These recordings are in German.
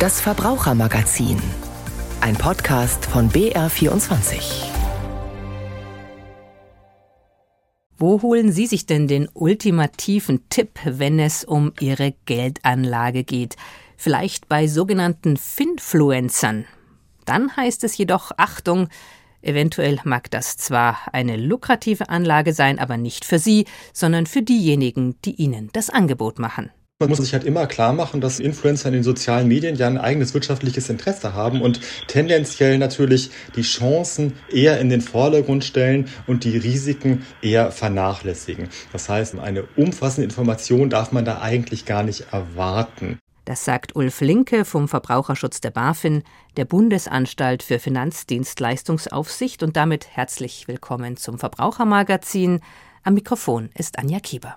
Das Verbrauchermagazin. Ein Podcast von BR24. Wo holen Sie sich denn den ultimativen Tipp, wenn es um Ihre Geldanlage geht? Vielleicht bei sogenannten Finfluencern. Dann heißt es jedoch Achtung, Eventuell mag das zwar eine lukrative Anlage sein, aber nicht für Sie, sondern für diejenigen, die Ihnen das Angebot machen. Man muss sich halt immer klar machen, dass Influencer in den sozialen Medien ja ein eigenes wirtschaftliches Interesse haben und tendenziell natürlich die Chancen eher in den Vordergrund stellen und die Risiken eher vernachlässigen. Das heißt, eine umfassende Information darf man da eigentlich gar nicht erwarten. Das sagt Ulf Linke vom Verbraucherschutz der BaFin, der Bundesanstalt für Finanzdienstleistungsaufsicht und damit herzlich willkommen zum Verbrauchermagazin. Am Mikrofon ist Anja Kieber.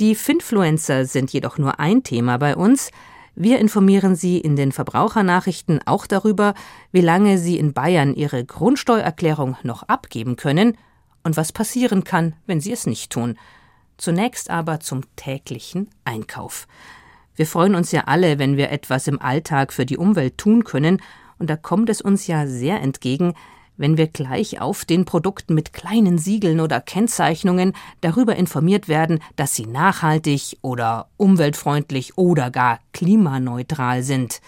Die Finfluencer sind jedoch nur ein Thema bei uns. Wir informieren Sie in den Verbrauchernachrichten auch darüber, wie lange Sie in Bayern Ihre Grundsteuererklärung noch abgeben können und was passieren kann, wenn Sie es nicht tun. Zunächst aber zum täglichen Einkauf. Wir freuen uns ja alle, wenn wir etwas im Alltag für die Umwelt tun können, und da kommt es uns ja sehr entgegen, wenn wir gleich auf den Produkten mit kleinen Siegeln oder Kennzeichnungen darüber informiert werden, dass sie nachhaltig oder umweltfreundlich oder gar klimaneutral sind.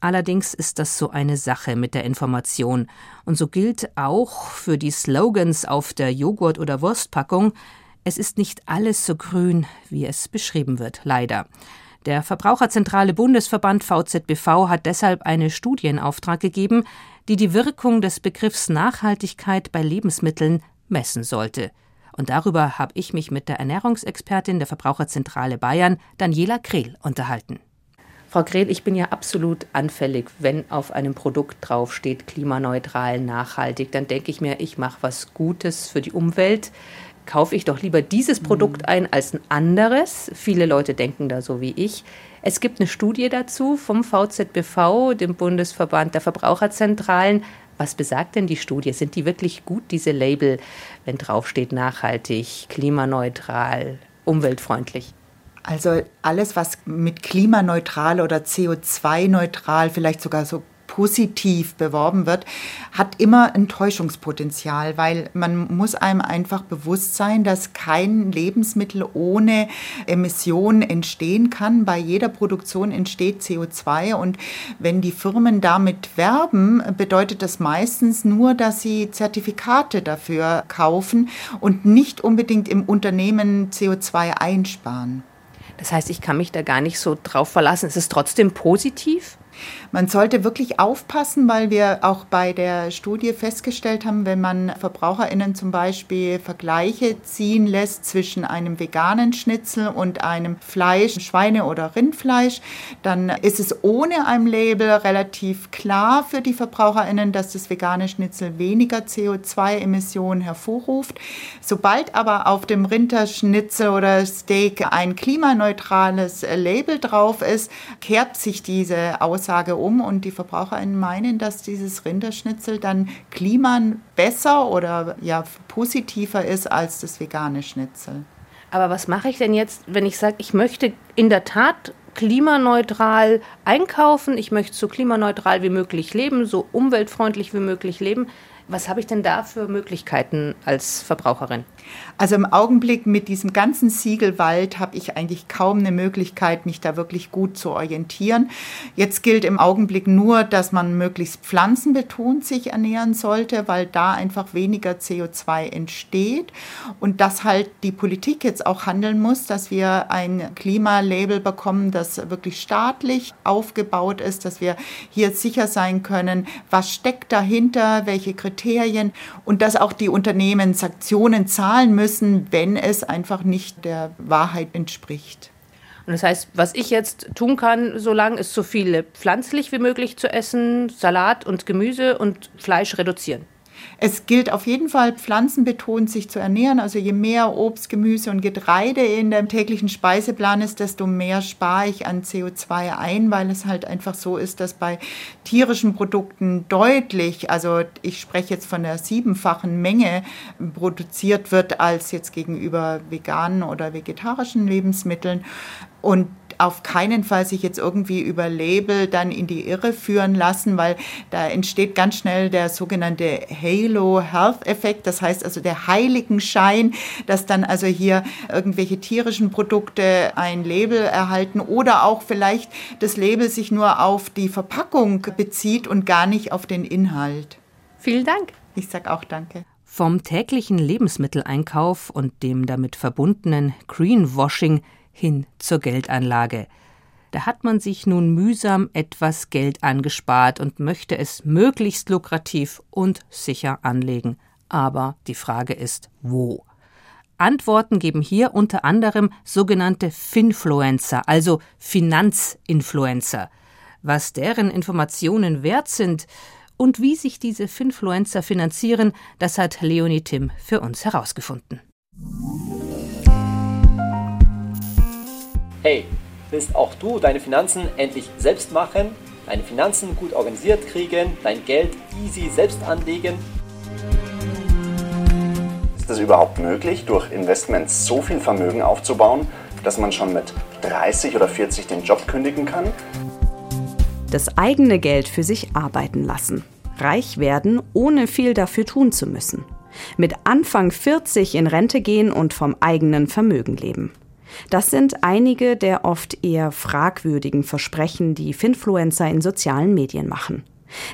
Allerdings ist das so eine Sache mit der Information, und so gilt auch für die Slogans auf der Joghurt- oder Wurstpackung, es ist nicht alles so grün, wie es beschrieben wird, leider. Der Verbraucherzentrale Bundesverband VZBV hat deshalb eine Studie in Auftrag gegeben, die die Wirkung des Begriffs Nachhaltigkeit bei Lebensmitteln messen sollte. Und darüber habe ich mich mit der Ernährungsexpertin der Verbraucherzentrale Bayern, Daniela Krehl, unterhalten. Frau Krehl, ich bin ja absolut anfällig, wenn auf einem Produkt draufsteht klimaneutral, nachhaltig, dann denke ich mir, ich mache was Gutes für die Umwelt kaufe ich doch lieber dieses Produkt mhm. ein als ein anderes. Viele Leute denken da so wie ich. Es gibt eine Studie dazu vom VZBV, dem Bundesverband der Verbraucherzentralen. Was besagt denn die Studie? Sind die wirklich gut, diese Label, wenn draufsteht nachhaltig, klimaneutral, umweltfreundlich? Also alles, was mit klimaneutral oder CO2-neutral, vielleicht sogar so positiv beworben wird, hat immer ein Täuschungspotenzial, weil man muss einem einfach bewusst sein, dass kein Lebensmittel ohne Emissionen entstehen kann. Bei jeder Produktion entsteht CO2 und wenn die Firmen damit werben, bedeutet das meistens nur, dass sie Zertifikate dafür kaufen und nicht unbedingt im Unternehmen CO2 einsparen. Das heißt, ich kann mich da gar nicht so drauf verlassen. Es ist trotzdem positiv? Man sollte wirklich aufpassen, weil wir auch bei der Studie festgestellt haben, wenn man VerbraucherInnen zum Beispiel Vergleiche ziehen lässt zwischen einem veganen Schnitzel und einem Fleisch, Schweine- oder Rindfleisch, dann ist es ohne ein Label relativ klar für die VerbraucherInnen, dass das vegane Schnitzel weniger CO2-Emissionen hervorruft. Sobald aber auf dem Rinderschnitzel oder Steak ein klimaneutrales Label drauf ist, kehrt sich diese Aussage Aussage um und die VerbraucherInnen meinen, dass dieses Rinderschnitzel dann kliman besser oder ja positiver ist als das vegane Schnitzel. Aber was mache ich denn jetzt, wenn ich sage, ich möchte in der Tat klimaneutral einkaufen, ich möchte so klimaneutral wie möglich leben, so umweltfreundlich wie möglich leben. Was habe ich denn da für Möglichkeiten als Verbraucherin? Also im Augenblick mit diesem ganzen Siegelwald habe ich eigentlich kaum eine Möglichkeit, mich da wirklich gut zu orientieren. Jetzt gilt im Augenblick nur, dass man möglichst pflanzenbetont sich ernähren sollte, weil da einfach weniger CO2 entsteht und dass halt die Politik jetzt auch handeln muss, dass wir ein Klimalabel bekommen, das wirklich staatlich aufgebaut ist, dass wir hier sicher sein können, was steckt dahinter, welche Kriterien Kriterien und dass auch die Unternehmen Sanktionen zahlen müssen, wenn es einfach nicht der Wahrheit entspricht. Und das heißt, was ich jetzt tun kann, solange ist so viele pflanzlich wie möglich zu essen, Salat und Gemüse und Fleisch reduzieren. Es gilt auf jeden Fall, pflanzenbetont sich zu ernähren. Also je mehr Obst, Gemüse und Getreide in dem täglichen Speiseplan ist, desto mehr spare ich an CO2 ein, weil es halt einfach so ist, dass bei tierischen Produkten deutlich, also ich spreche jetzt von der siebenfachen Menge, produziert wird als jetzt gegenüber veganen oder vegetarischen Lebensmitteln. Und auf keinen Fall sich jetzt irgendwie über Label dann in die Irre führen lassen, weil da entsteht ganz schnell der sogenannte Halo Health Effekt, das heißt also der Heiligenschein, dass dann also hier irgendwelche tierischen Produkte ein Label erhalten oder auch vielleicht das Label sich nur auf die Verpackung bezieht und gar nicht auf den Inhalt. Vielen Dank. Ich sage auch danke. Vom täglichen Lebensmitteleinkauf und dem damit verbundenen Greenwashing hin zur Geldanlage. Da hat man sich nun mühsam etwas Geld angespart und möchte es möglichst lukrativ und sicher anlegen. Aber die Frage ist, wo? Antworten geben hier unter anderem sogenannte Finfluencer, also Finanzinfluencer. Was deren Informationen wert sind und wie sich diese Finfluencer finanzieren, das hat Leonie Tim für uns herausgefunden. Hey, willst auch du deine Finanzen endlich selbst machen, deine Finanzen gut organisiert kriegen, dein Geld easy selbst anlegen? Ist es überhaupt möglich, durch Investments so viel Vermögen aufzubauen, dass man schon mit 30 oder 40 den Job kündigen kann? Das eigene Geld für sich arbeiten lassen. Reich werden, ohne viel dafür tun zu müssen. Mit Anfang 40 in Rente gehen und vom eigenen Vermögen leben. Das sind einige der oft eher fragwürdigen Versprechen, die Finfluencer in sozialen Medien machen.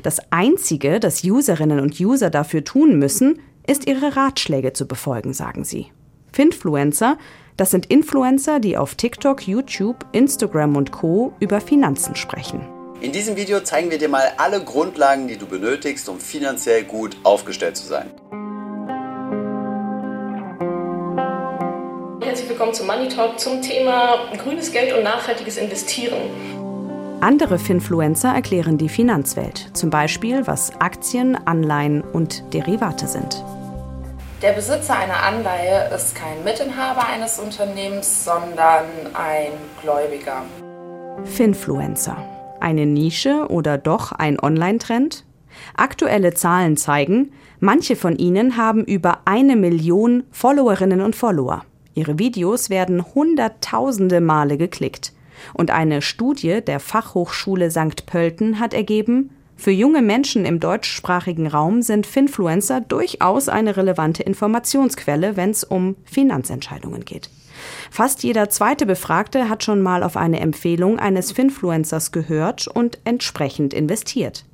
Das Einzige, das Userinnen und User dafür tun müssen, ist ihre Ratschläge zu befolgen, sagen sie. Finfluencer, das sind Influencer, die auf TikTok, YouTube, Instagram und Co über Finanzen sprechen. In diesem Video zeigen wir dir mal alle Grundlagen, die du benötigst, um finanziell gut aufgestellt zu sein. Herzlich willkommen zum Money Talk zum Thema grünes Geld und nachhaltiges Investieren. Andere Finfluencer erklären die Finanzwelt, zum Beispiel was Aktien, Anleihen und Derivate sind. Der Besitzer einer Anleihe ist kein Mitinhaber eines Unternehmens, sondern ein Gläubiger. Finfluencer eine Nische oder doch ein Online-Trend? Aktuelle Zahlen zeigen, manche von ihnen haben über eine Million Followerinnen und Follower. Ihre Videos werden hunderttausende Male geklickt. Und eine Studie der Fachhochschule St. Pölten hat ergeben, für junge Menschen im deutschsprachigen Raum sind Finfluencer durchaus eine relevante Informationsquelle, wenn es um Finanzentscheidungen geht. Fast jeder zweite Befragte hat schon mal auf eine Empfehlung eines Finfluencers gehört und entsprechend investiert.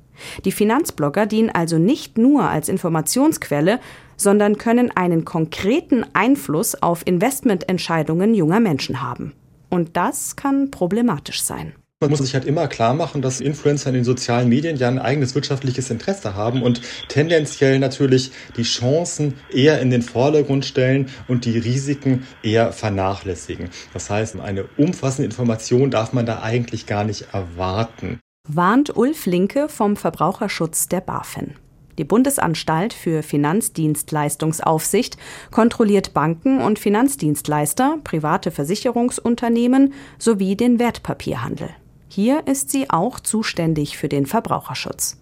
Die Finanzblogger dienen also nicht nur als Informationsquelle, sondern können einen konkreten Einfluss auf Investmententscheidungen junger Menschen haben. Und das kann problematisch sein. Man muss sich halt immer klar machen, dass Influencer in den sozialen Medien ja ein eigenes wirtschaftliches Interesse haben und tendenziell natürlich die Chancen eher in den Vordergrund stellen und die Risiken eher vernachlässigen. Das heißt, eine umfassende Information darf man da eigentlich gar nicht erwarten. Warnt Ulf Linke vom Verbraucherschutz der BaFin. Die Bundesanstalt für Finanzdienstleistungsaufsicht kontrolliert Banken und Finanzdienstleister, private Versicherungsunternehmen sowie den Wertpapierhandel. Hier ist sie auch zuständig für den Verbraucherschutz.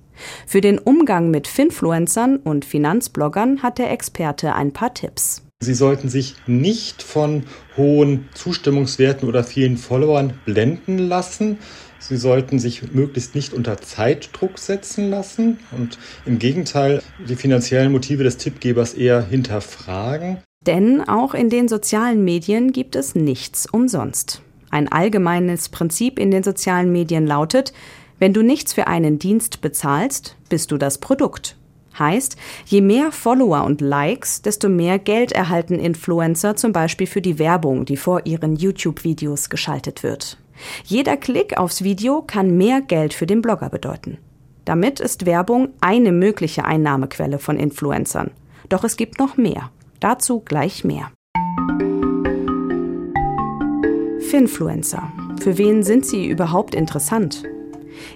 Für den Umgang mit Finfluencern und Finanzbloggern hat der Experte ein paar Tipps. Sie sollten sich nicht von hohen Zustimmungswerten oder vielen Followern blenden lassen. Sie sollten sich möglichst nicht unter Zeitdruck setzen lassen und im Gegenteil die finanziellen Motive des Tippgebers eher hinterfragen. Denn auch in den sozialen Medien gibt es nichts umsonst. Ein allgemeines Prinzip in den sozialen Medien lautet, wenn du nichts für einen Dienst bezahlst, bist du das Produkt. Heißt, je mehr Follower und Likes, desto mehr Geld erhalten Influencer zum Beispiel für die Werbung, die vor ihren YouTube-Videos geschaltet wird. Jeder Klick aufs Video kann mehr Geld für den Blogger bedeuten. Damit ist Werbung eine mögliche Einnahmequelle von Influencern. Doch es gibt noch mehr. Dazu gleich mehr. Finfluencer. Für wen sind sie überhaupt interessant?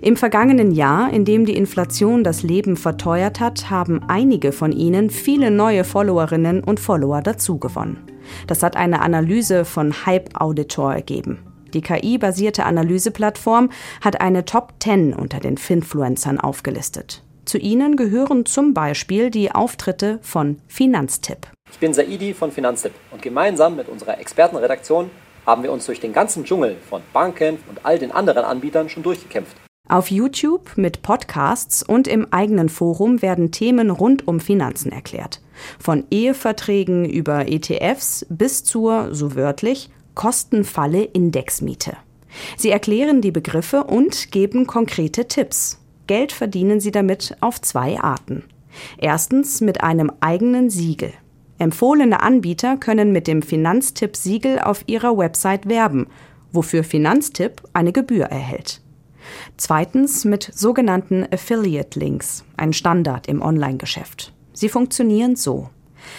Im vergangenen Jahr, in dem die Inflation das Leben verteuert hat, haben einige von ihnen viele neue Followerinnen und Follower dazugewonnen. Das hat eine Analyse von Hype Auditor ergeben. Die KI-basierte Analyseplattform hat eine Top 10 unter den Finfluencern aufgelistet. Zu ihnen gehören zum Beispiel die Auftritte von Finanztipp. Ich bin Saidi von Finanztipp und gemeinsam mit unserer Expertenredaktion haben wir uns durch den ganzen Dschungel von Banken und all den anderen Anbietern schon durchgekämpft. Auf YouTube mit Podcasts und im eigenen Forum werden Themen rund um Finanzen erklärt. Von Eheverträgen über ETFs bis zur, so wörtlich, kostenfalle Indexmiete. Sie erklären die Begriffe und geben konkrete Tipps. Geld verdienen sie damit auf zwei Arten. Erstens mit einem eigenen Siegel. Empfohlene Anbieter können mit dem Finanztipp-Siegel auf ihrer Website werben, wofür Finanztipp eine Gebühr erhält. Zweitens mit sogenannten Affiliate-Links, ein Standard im Online-Geschäft. Sie funktionieren so.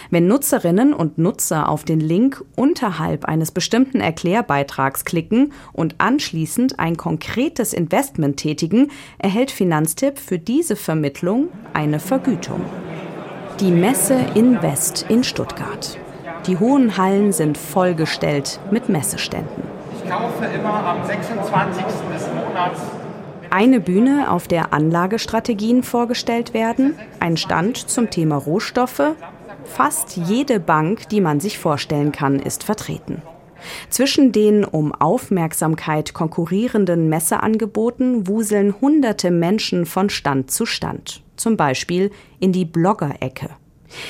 Wenn Nutzerinnen und Nutzer auf den Link unterhalb eines bestimmten Erklärbeitrags klicken und anschließend ein konkretes Investment tätigen, erhält Finanztipp für diese Vermittlung eine Vergütung. Die Messe Invest in Stuttgart. Die hohen Hallen sind vollgestellt mit Messeständen. Ich kaufe immer am 26. des Monats eine Bühne, auf der Anlagestrategien vorgestellt werden, ein Stand zum Thema Rohstoffe. Fast jede Bank, die man sich vorstellen kann, ist vertreten. Zwischen den um Aufmerksamkeit konkurrierenden Messeangeboten wuseln hunderte Menschen von Stand zu Stand, zum Beispiel in die Blogger-Ecke.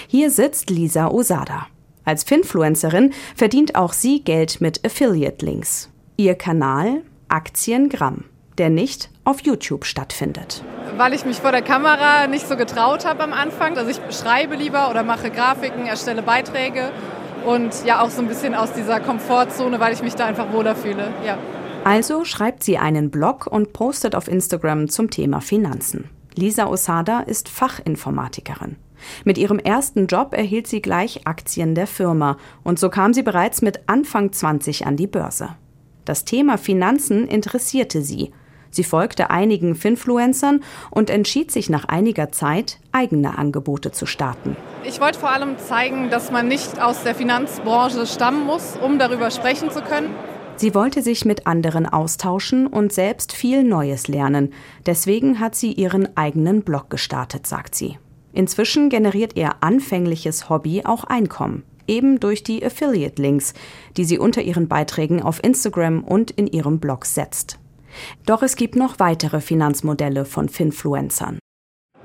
Hier sitzt Lisa Osada. Als Finfluencerin verdient auch sie Geld mit Affiliate-Links. Ihr Kanal Aktiengramm der nicht auf YouTube stattfindet. Weil ich mich vor der Kamera nicht so getraut habe am Anfang. Also ich schreibe lieber oder mache Grafiken, erstelle Beiträge und ja auch so ein bisschen aus dieser Komfortzone, weil ich mich da einfach wohler fühle. Ja. Also schreibt sie einen Blog und postet auf Instagram zum Thema Finanzen. Lisa Osada ist Fachinformatikerin. Mit ihrem ersten Job erhielt sie gleich Aktien der Firma und so kam sie bereits mit Anfang 20 an die Börse. Das Thema Finanzen interessierte sie Sie folgte einigen Finfluencern und entschied sich nach einiger Zeit, eigene Angebote zu starten. Ich wollte vor allem zeigen, dass man nicht aus der Finanzbranche stammen muss, um darüber sprechen zu können. Sie wollte sich mit anderen austauschen und selbst viel Neues lernen. Deswegen hat sie ihren eigenen Blog gestartet, sagt sie. Inzwischen generiert ihr anfängliches Hobby auch Einkommen, eben durch die Affiliate-Links, die sie unter ihren Beiträgen auf Instagram und in ihrem Blog setzt. Doch es gibt noch weitere Finanzmodelle von Finfluencern.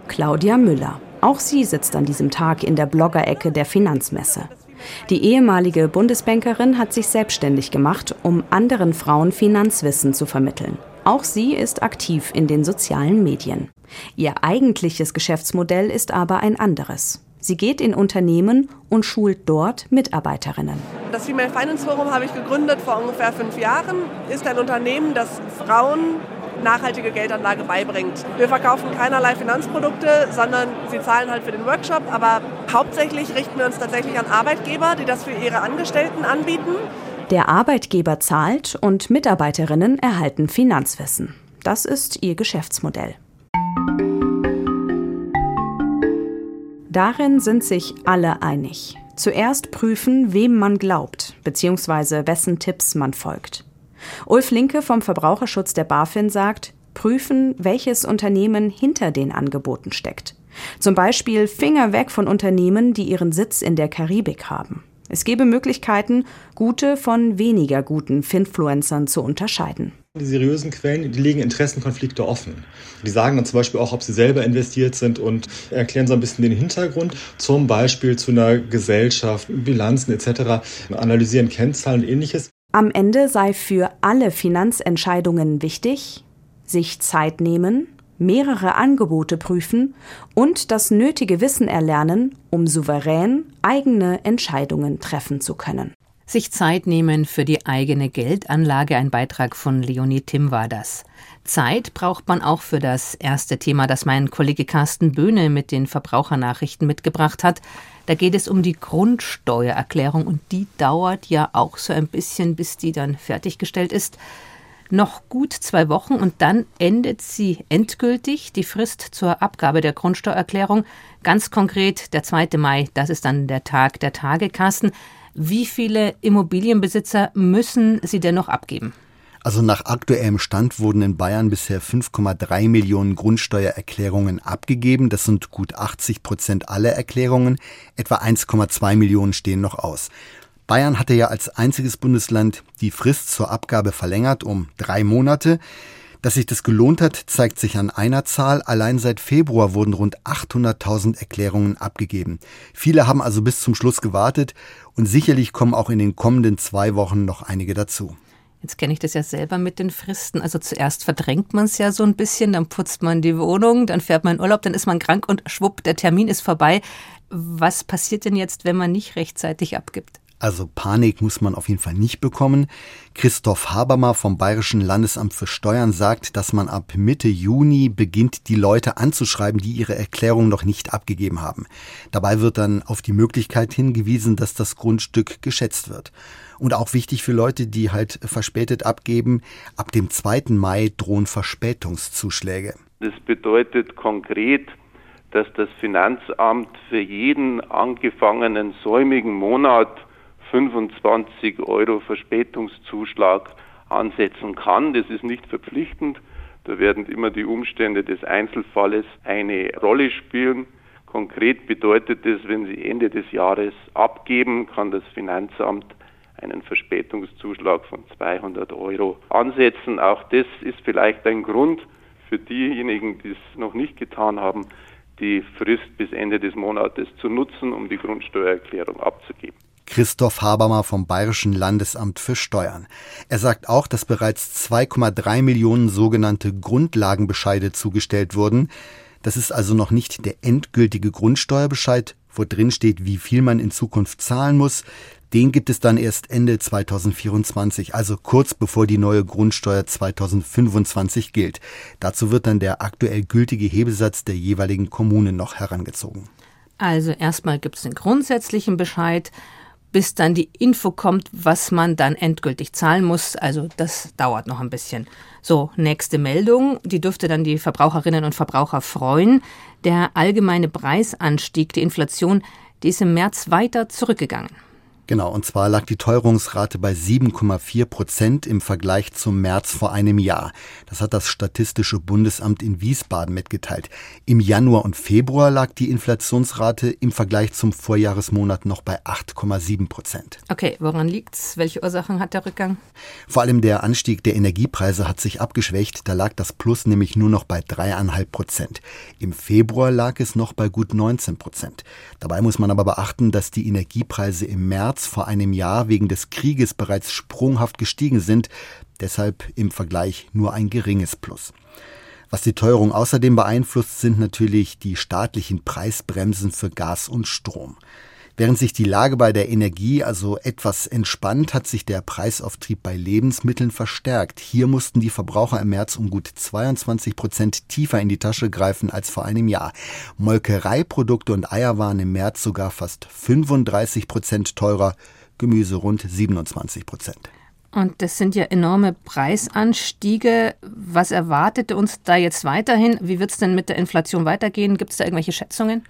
Claudia Müller. Auch sie sitzt an diesem Tag in der Bloggerecke der Finanzmesse. Die ehemalige Bundesbankerin hat sich selbstständig gemacht, um anderen Frauen Finanzwissen zu vermitteln. Auch sie ist aktiv in den sozialen Medien. Ihr eigentliches Geschäftsmodell ist aber ein anderes. Sie geht in Unternehmen und schult dort Mitarbeiterinnen. Das Female Finance Forum habe ich gegründet vor ungefähr fünf Jahren. Ist ein Unternehmen, das Frauen nachhaltige Geldanlage beibringt. Wir verkaufen keinerlei Finanzprodukte, sondern sie zahlen halt für den Workshop. Aber hauptsächlich richten wir uns tatsächlich an Arbeitgeber, die das für ihre Angestellten anbieten. Der Arbeitgeber zahlt und Mitarbeiterinnen erhalten Finanzwissen. Das ist ihr Geschäftsmodell. Darin sind sich alle einig. Zuerst prüfen, wem man glaubt, bzw. wessen Tipps man folgt. Ulf Linke vom Verbraucherschutz der BaFin sagt, prüfen, welches Unternehmen hinter den Angeboten steckt. Zum Beispiel Finger weg von Unternehmen, die ihren Sitz in der Karibik haben. Es gebe Möglichkeiten, gute von weniger guten Finfluencern zu unterscheiden. Die seriösen Quellen, die legen Interessenkonflikte offen. Die sagen dann zum Beispiel auch, ob sie selber investiert sind und erklären so ein bisschen den Hintergrund, zum Beispiel zu einer Gesellschaft, Bilanzen etc., analysieren Kennzahlen und ähnliches. Am Ende sei für alle Finanzentscheidungen wichtig, sich Zeit nehmen, mehrere Angebote prüfen und das nötige Wissen erlernen, um souverän eigene Entscheidungen treffen zu können. Sich Zeit nehmen für die eigene Geldanlage, ein Beitrag von Leonie Tim war das. Zeit braucht man auch für das erste Thema, das mein Kollege Carsten Böhne mit den Verbrauchernachrichten mitgebracht hat. Da geht es um die Grundsteuererklärung und die dauert ja auch so ein bisschen, bis die dann fertiggestellt ist noch gut zwei Wochen und dann endet sie endgültig, die Frist zur Abgabe der Grundsteuererklärung. Ganz konkret der 2. Mai, das ist dann der Tag der Tagekassen. Wie viele Immobilienbesitzer müssen Sie denn noch abgeben? Also nach aktuellem Stand wurden in Bayern bisher 5,3 Millionen Grundsteuererklärungen abgegeben. Das sind gut 80 Prozent aller Erklärungen. Etwa 1,2 Millionen stehen noch aus. Bayern hatte ja als einziges Bundesland die Frist zur Abgabe verlängert um drei Monate. Dass sich das gelohnt hat, zeigt sich an einer Zahl. Allein seit Februar wurden rund 800.000 Erklärungen abgegeben. Viele haben also bis zum Schluss gewartet und sicherlich kommen auch in den kommenden zwei Wochen noch einige dazu. Jetzt kenne ich das ja selber mit den Fristen. Also zuerst verdrängt man es ja so ein bisschen, dann putzt man die Wohnung, dann fährt man in Urlaub, dann ist man krank und schwupp, der Termin ist vorbei. Was passiert denn jetzt, wenn man nicht rechtzeitig abgibt? Also Panik muss man auf jeden Fall nicht bekommen. Christoph Habermer vom Bayerischen Landesamt für Steuern sagt, dass man ab Mitte Juni beginnt, die Leute anzuschreiben, die ihre Erklärung noch nicht abgegeben haben. Dabei wird dann auf die Möglichkeit hingewiesen, dass das Grundstück geschätzt wird. Und auch wichtig für Leute, die halt verspätet abgeben, ab dem 2. Mai drohen Verspätungszuschläge. Das bedeutet konkret, dass das Finanzamt für jeden angefangenen säumigen Monat 25 Euro Verspätungszuschlag ansetzen kann. Das ist nicht verpflichtend. Da werden immer die Umstände des Einzelfalles eine Rolle spielen. Konkret bedeutet es, wenn Sie Ende des Jahres abgeben, kann das Finanzamt einen Verspätungszuschlag von 200 Euro ansetzen. Auch das ist vielleicht ein Grund für diejenigen, die es noch nicht getan haben, die Frist bis Ende des Monates zu nutzen, um die Grundsteuererklärung abzugeben. Christoph Habermer vom Bayerischen Landesamt für Steuern. Er sagt auch, dass bereits 2,3 Millionen sogenannte Grundlagenbescheide zugestellt wurden. Das ist also noch nicht der endgültige Grundsteuerbescheid, wo drin steht, wie viel man in Zukunft zahlen muss. Den gibt es dann erst Ende 2024, also kurz bevor die neue Grundsteuer 2025 gilt. Dazu wird dann der aktuell gültige Hebesatz der jeweiligen Kommune noch herangezogen. Also erstmal gibt es den grundsätzlichen Bescheid, bis dann die Info kommt, was man dann endgültig zahlen muss. Also das dauert noch ein bisschen. So, nächste Meldung, die dürfte dann die Verbraucherinnen und Verbraucher freuen. Der allgemeine Preisanstieg, die Inflation, die ist im März weiter zurückgegangen. Genau, und zwar lag die Teuerungsrate bei 7,4 Prozent im Vergleich zum März vor einem Jahr. Das hat das Statistische Bundesamt in Wiesbaden mitgeteilt. Im Januar und Februar lag die Inflationsrate im Vergleich zum Vorjahresmonat noch bei 8,7 Prozent. Okay, woran liegt's? Welche Ursachen hat der Rückgang? Vor allem der Anstieg der Energiepreise hat sich abgeschwächt. Da lag das Plus nämlich nur noch bei dreieinhalb Prozent. Im Februar lag es noch bei gut 19 Prozent. Dabei muss man aber beachten, dass die Energiepreise im März März vor einem Jahr wegen des Krieges bereits sprunghaft gestiegen sind, deshalb im Vergleich nur ein geringes Plus. Was die Teuerung außerdem beeinflusst, sind natürlich die staatlichen Preisbremsen für Gas und Strom. Während sich die Lage bei der Energie also etwas entspannt, hat sich der Preisauftrieb bei Lebensmitteln verstärkt. Hier mussten die Verbraucher im März um gut 22 Prozent tiefer in die Tasche greifen als vor einem Jahr. Molkereiprodukte und Eier waren im März sogar fast 35 Prozent teurer, Gemüse rund 27 Prozent. Und das sind ja enorme Preisanstiege. Was erwartet uns da jetzt weiterhin? Wie wird es denn mit der Inflation weitergehen? Gibt es da irgendwelche Schätzungen?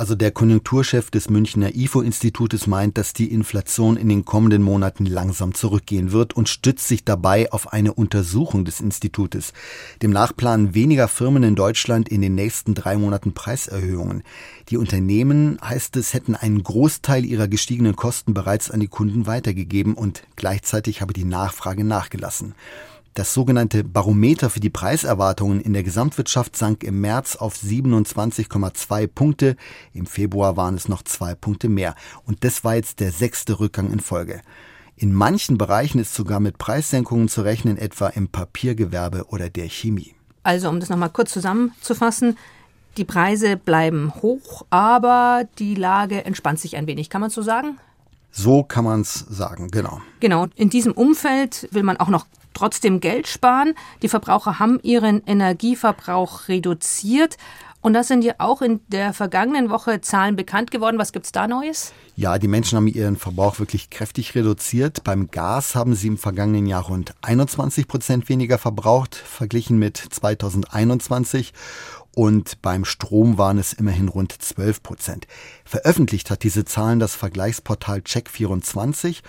Also der Konjunkturchef des Münchner IFO-Institutes meint, dass die Inflation in den kommenden Monaten langsam zurückgehen wird und stützt sich dabei auf eine Untersuchung des Institutes. Demnach planen weniger Firmen in Deutschland in den nächsten drei Monaten Preiserhöhungen. Die Unternehmen, heißt es, hätten einen Großteil ihrer gestiegenen Kosten bereits an die Kunden weitergegeben und gleichzeitig habe die Nachfrage nachgelassen. Das sogenannte Barometer für die Preiserwartungen in der Gesamtwirtschaft sank im März auf 27,2 Punkte. Im Februar waren es noch zwei Punkte mehr. Und das war jetzt der sechste Rückgang in Folge. In manchen Bereichen ist sogar mit Preissenkungen zu rechnen, etwa im Papiergewerbe oder der Chemie. Also, um das nochmal kurz zusammenzufassen, die Preise bleiben hoch, aber die Lage entspannt sich ein wenig. Kann man so sagen? So kann man es sagen, genau. Genau. In diesem Umfeld will man auch noch trotzdem Geld sparen. Die Verbraucher haben ihren Energieverbrauch reduziert. Und das sind ja auch in der vergangenen Woche Zahlen bekannt geworden. Was gibt es da Neues? Ja, die Menschen haben ihren Verbrauch wirklich kräftig reduziert. Beim Gas haben sie im vergangenen Jahr rund 21 Prozent weniger verbraucht, verglichen mit 2021 und beim Strom waren es immerhin rund 12 Prozent. Veröffentlicht hat diese Zahlen das Vergleichsportal Check24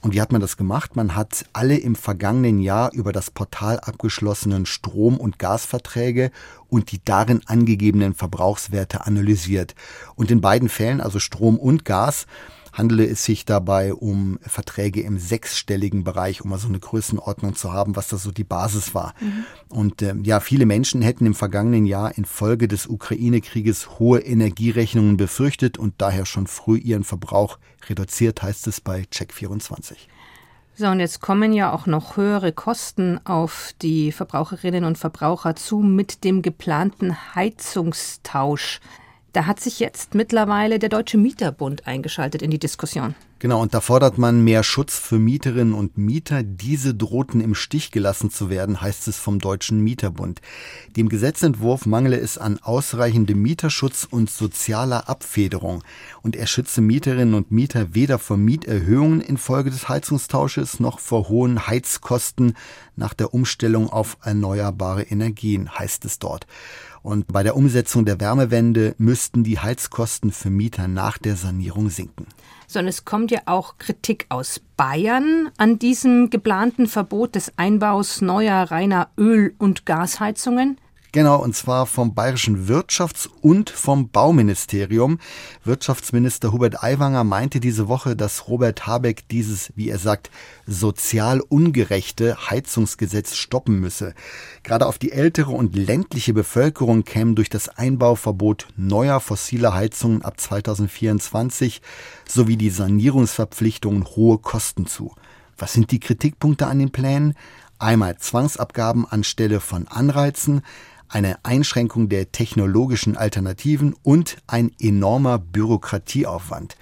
und wie hat man das gemacht? Man hat alle im vergangenen Jahr über das Portal abgeschlossenen Strom- und Gasverträge und die darin angegebenen Verbrauchswerte analysiert. Und in beiden Fällen, also Strom und Gas, handele es sich dabei um Verträge im sechsstelligen Bereich, um mal so eine Größenordnung zu haben, was da so die Basis war. Mhm. Und äh, ja, viele Menschen hätten im vergangenen Jahr infolge des Ukraine-Krieges hohe Energierechnungen befürchtet und daher schon früh ihren Verbrauch reduziert, heißt es bei Check24. So, und jetzt kommen ja auch noch höhere Kosten auf die Verbraucherinnen und Verbraucher zu mit dem geplanten Heizungstausch. Da hat sich jetzt mittlerweile der Deutsche Mieterbund eingeschaltet in die Diskussion. Genau, und da fordert man mehr Schutz für Mieterinnen und Mieter. Diese drohten im Stich gelassen zu werden, heißt es vom Deutschen Mieterbund. Dem Gesetzentwurf mangele es an ausreichendem Mieterschutz und sozialer Abfederung. Und er schütze Mieterinnen und Mieter weder vor Mieterhöhungen infolge des Heizungstausches noch vor hohen Heizkosten nach der Umstellung auf erneuerbare Energien, heißt es dort. Und bei der Umsetzung der Wärmewende müssten die Heizkosten für Mieter nach der Sanierung sinken sondern es kommt ja auch Kritik aus Bayern an diesem geplanten Verbot des Einbaus neuer reiner Öl- und Gasheizungen. Genau, und zwar vom Bayerischen Wirtschafts- und vom Bauministerium. Wirtschaftsminister Hubert Aiwanger meinte diese Woche, dass Robert Habeck dieses, wie er sagt, sozial ungerechte Heizungsgesetz stoppen müsse. Gerade auf die ältere und ländliche Bevölkerung kämen durch das Einbauverbot neuer fossiler Heizungen ab 2024 sowie die Sanierungsverpflichtungen hohe Kosten zu. Was sind die Kritikpunkte an den Plänen? Einmal Zwangsabgaben anstelle von Anreizen, eine Einschränkung der technologischen Alternativen und ein enormer Bürokratieaufwand.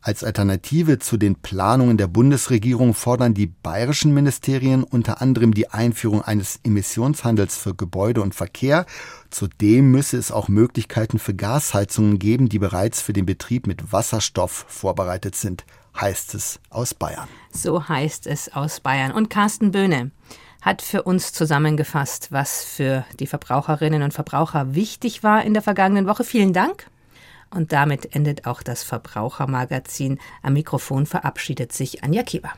Als Alternative zu den Planungen der Bundesregierung fordern die bayerischen Ministerien unter anderem die Einführung eines Emissionshandels für Gebäude und Verkehr. Zudem müsse es auch Möglichkeiten für Gasheizungen geben, die bereits für den Betrieb mit Wasserstoff vorbereitet sind, heißt es aus Bayern. So heißt es aus Bayern. Und Carsten Böhne hat für uns zusammengefasst, was für die Verbraucherinnen und Verbraucher wichtig war in der vergangenen Woche. Vielen Dank. Und damit endet auch das Verbrauchermagazin. Am Mikrofon verabschiedet sich Anja Kieber.